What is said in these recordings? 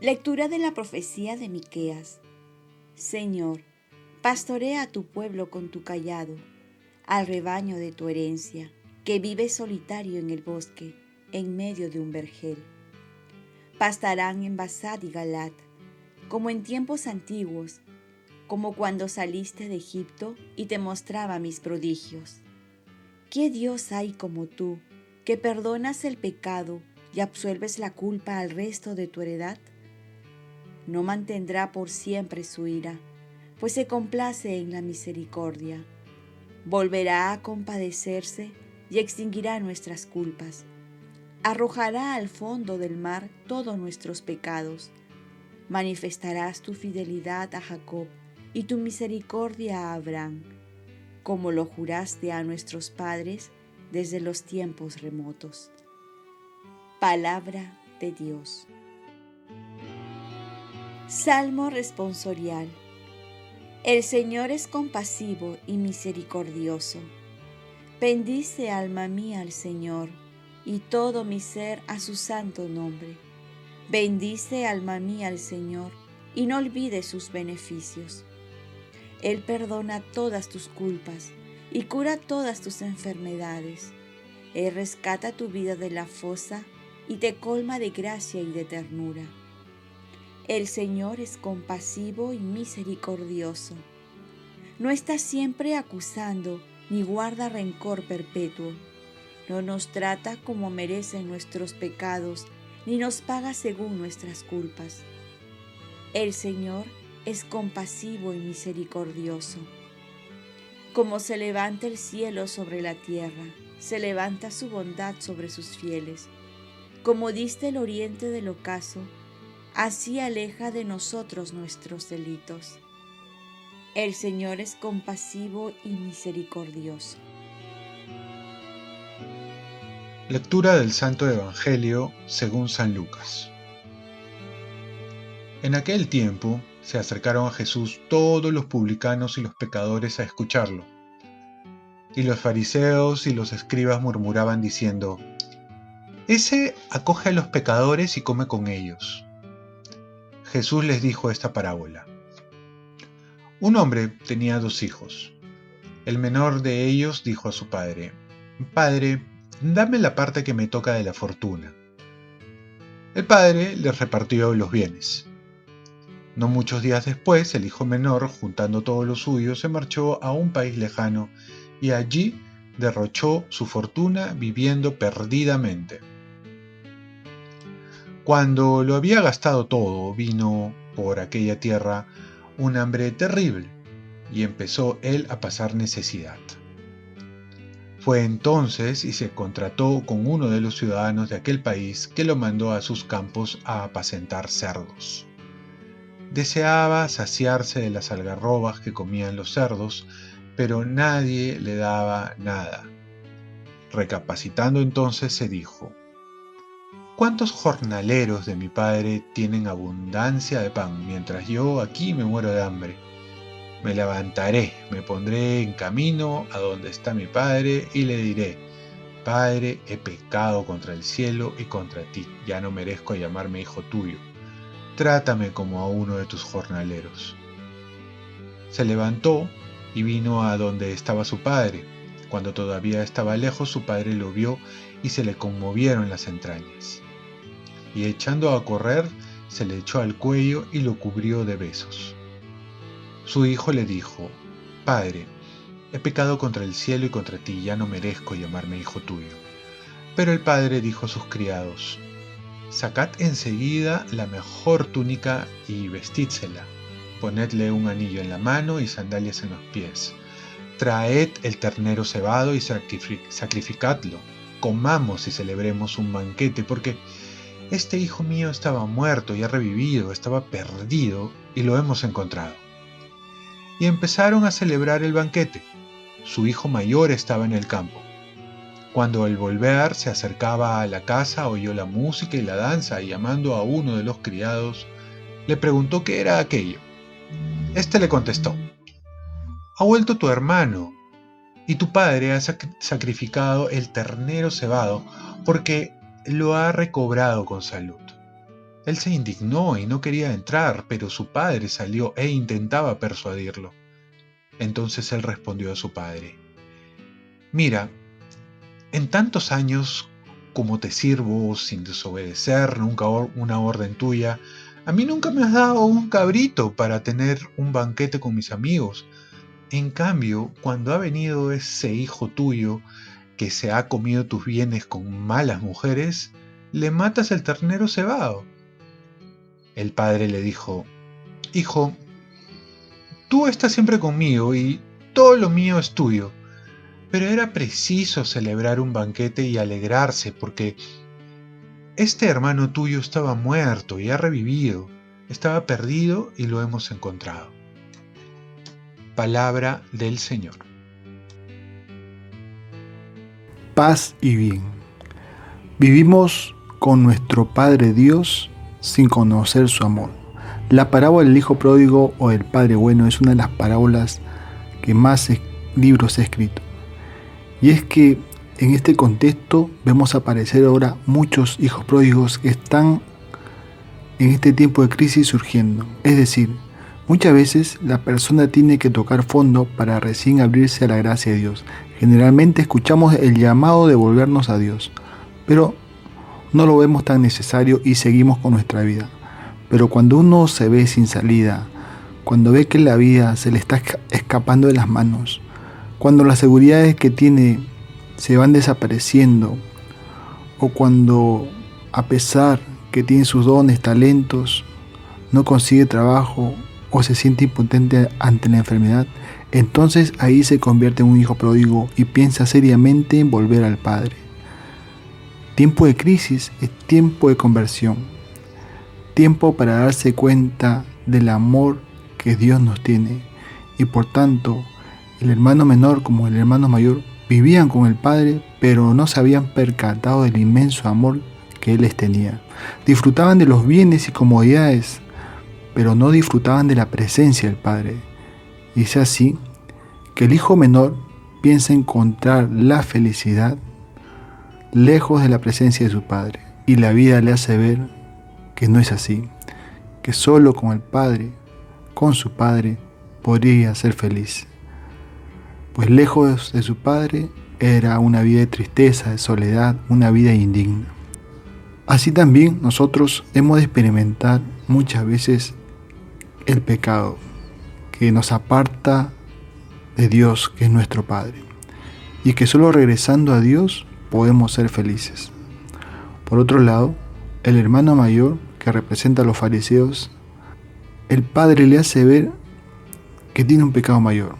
Lectura de la profecía de Miqueas. Señor, pastorea a tu pueblo con tu callado, al rebaño de tu herencia, que vive solitario en el bosque, en medio de un vergel. Pastarán en Basad y Galat, como en tiempos antiguos, como cuando saliste de Egipto y te mostraba mis prodigios. ¿Qué Dios hay como tú, que perdonas el pecado y absuelves la culpa al resto de tu heredad? No mantendrá por siempre su ira, pues se complace en la misericordia. Volverá a compadecerse y extinguirá nuestras culpas. Arrojará al fondo del mar todos nuestros pecados. Manifestarás tu fidelidad a Jacob y tu misericordia a Abraham, como lo juraste a nuestros padres desde los tiempos remotos. Palabra de Dios. Salmo responsorial. El Señor es compasivo y misericordioso. Bendice alma mía al Señor, y todo mi ser a su santo nombre. Bendice alma mía al Señor, y no olvides sus beneficios. Él perdona todas tus culpas y cura todas tus enfermedades. Él rescata tu vida de la fosa y te colma de gracia y de ternura el Señor es compasivo y misericordioso. No está siempre acusando ni guarda rencor perpetuo. No nos trata como merecen nuestros pecados, ni nos paga según nuestras culpas. El Señor es compasivo y misericordioso. Como se levanta el cielo sobre la tierra, se levanta su bondad sobre sus fieles. Como diste el oriente del ocaso, así aleja de nosotros nuestros delitos. El Señor es compasivo y misericordioso. Lectura del Santo Evangelio según San Lucas. En aquel tiempo se acercaron a Jesús todos los publicanos y los pecadores a escucharlo. Y los fariseos y los escribas murmuraban diciendo, Ese acoge a los pecadores y come con ellos. Jesús les dijo esta parábola. Un hombre tenía dos hijos. El menor de ellos dijo a su padre, Padre, dame la parte que me toca de la fortuna. El padre le repartió los bienes. No muchos días después, el hijo menor, juntando todo lo suyo, se marchó a un país lejano y allí derrochó su fortuna viviendo perdidamente. Cuando lo había gastado todo, vino por aquella tierra un hambre terrible y empezó él a pasar necesidad. Fue entonces y se contrató con uno de los ciudadanos de aquel país que lo mandó a sus campos a apacentar cerdos. Deseaba saciarse de las algarrobas que comían los cerdos, pero nadie le daba nada. Recapacitando entonces se dijo, ¿Cuántos jornaleros de mi padre tienen abundancia de pan, mientras yo aquí me muero de hambre? Me levantaré, me pondré en camino a donde está mi padre y le diré, Padre, he pecado contra el cielo y contra ti, ya no merezco llamarme hijo tuyo. Trátame como a uno de tus jornaleros. Se levantó y vino a donde estaba su padre. Cuando todavía estaba lejos, su padre lo vio y se le conmovieron las entrañas y echando a correr, se le echó al cuello y lo cubrió de besos. Su hijo le dijo, Padre, he pecado contra el cielo y contra ti, ya no merezco llamarme hijo tuyo. Pero el padre dijo a sus criados, Sacad enseguida la mejor túnica y vestídsela, ponedle un anillo en la mano y sandalias en los pies. Traed el ternero cebado y sacrificadlo. Comamos y celebremos un banquete, porque este hijo mío estaba muerto y ha revivido, estaba perdido y lo hemos encontrado. Y empezaron a celebrar el banquete. Su hijo mayor estaba en el campo. Cuando al volver se acercaba a la casa oyó la música y la danza y llamando a uno de los criados, le preguntó qué era aquello. Este le contestó, ha vuelto tu hermano, y tu padre ha sacrificado el ternero cebado, porque lo ha recobrado con salud. Él se indignó y no quería entrar, pero su padre salió e intentaba persuadirlo. Entonces él respondió a su padre, Mira, en tantos años como te sirvo sin desobedecer nunca una orden tuya, a mí nunca me has dado un cabrito para tener un banquete con mis amigos. En cambio, cuando ha venido ese hijo tuyo que se ha comido tus bienes con malas mujeres, le matas el ternero cebado. El padre le dijo, Hijo, tú estás siempre conmigo y todo lo mío es tuyo. Pero era preciso celebrar un banquete y alegrarse porque este hermano tuyo estaba muerto y ha revivido, estaba perdido y lo hemos encontrado. Palabra del Señor. Paz y bien. Vivimos con nuestro Padre Dios sin conocer su amor. La parábola del Hijo Pródigo o el Padre Bueno es una de las parábolas que más libros he escrito. Y es que en este contexto vemos aparecer ahora muchos hijos pródigos que están en este tiempo de crisis surgiendo. Es decir, muchas veces la persona tiene que tocar fondo para recién abrirse a la gracia de Dios. Generalmente escuchamos el llamado de volvernos a Dios, pero no lo vemos tan necesario y seguimos con nuestra vida. Pero cuando uno se ve sin salida, cuando ve que la vida se le está escapando de las manos, cuando las seguridades que tiene se van desapareciendo o cuando a pesar que tiene sus dones, talentos, no consigue trabajo o se siente impotente ante la enfermedad, entonces ahí se convierte en un hijo pródigo y piensa seriamente en volver al Padre. Tiempo de crisis es tiempo de conversión, tiempo para darse cuenta del amor que Dios nos tiene y por tanto el hermano menor como el hermano mayor vivían con el Padre, pero no se habían percatado del inmenso amor que Él les tenía. Disfrutaban de los bienes y comodidades, pero no disfrutaban de la presencia del Padre. Y es así que el hijo menor piensa encontrar la felicidad lejos de la presencia de su Padre. Y la vida le hace ver que no es así, que solo con el Padre, con su Padre, podría ser feliz pues lejos de su padre era una vida de tristeza, de soledad, una vida indigna. Así también nosotros hemos de experimentar muchas veces el pecado que nos aparta de Dios, que es nuestro Padre, y que solo regresando a Dios podemos ser felices. Por otro lado, el hermano mayor que representa a los fariseos, el Padre le hace ver que tiene un pecado mayor.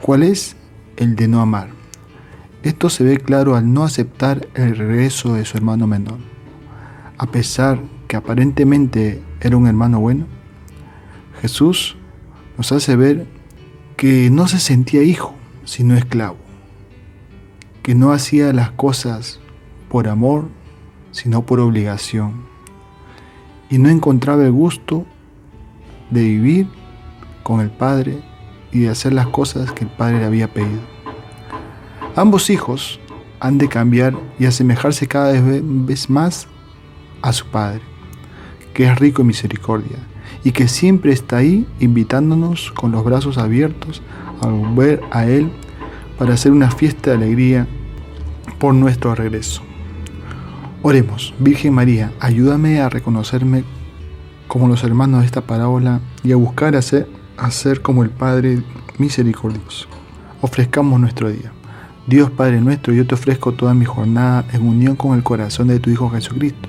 ¿Cuál es? el de no amar. Esto se ve claro al no aceptar el regreso de su hermano menor. A pesar que aparentemente era un hermano bueno, Jesús nos hace ver que no se sentía hijo, sino esclavo, que no hacía las cosas por amor, sino por obligación, y no encontraba el gusto de vivir con el Padre y de hacer las cosas que el Padre le había pedido. Ambos hijos han de cambiar y asemejarse cada vez más a su Padre, que es rico en misericordia y que siempre está ahí invitándonos con los brazos abiertos a volver a Él para hacer una fiesta de alegría por nuestro regreso. Oremos, Virgen María, ayúdame a reconocerme como los hermanos de esta parábola y a buscar hacer a ser como el Padre misericordioso. Ofrezcamos nuestro día. Dios Padre nuestro, yo te ofrezco toda mi jornada en unión con el corazón de tu Hijo Jesucristo,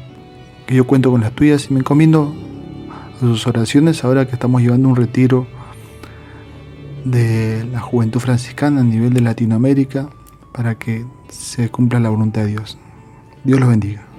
yo cuento con las tuyas y me encomiendo a sus oraciones ahora que estamos llevando un retiro de la juventud franciscana a nivel de Latinoamérica para que se cumpla la voluntad de Dios. Dios los bendiga.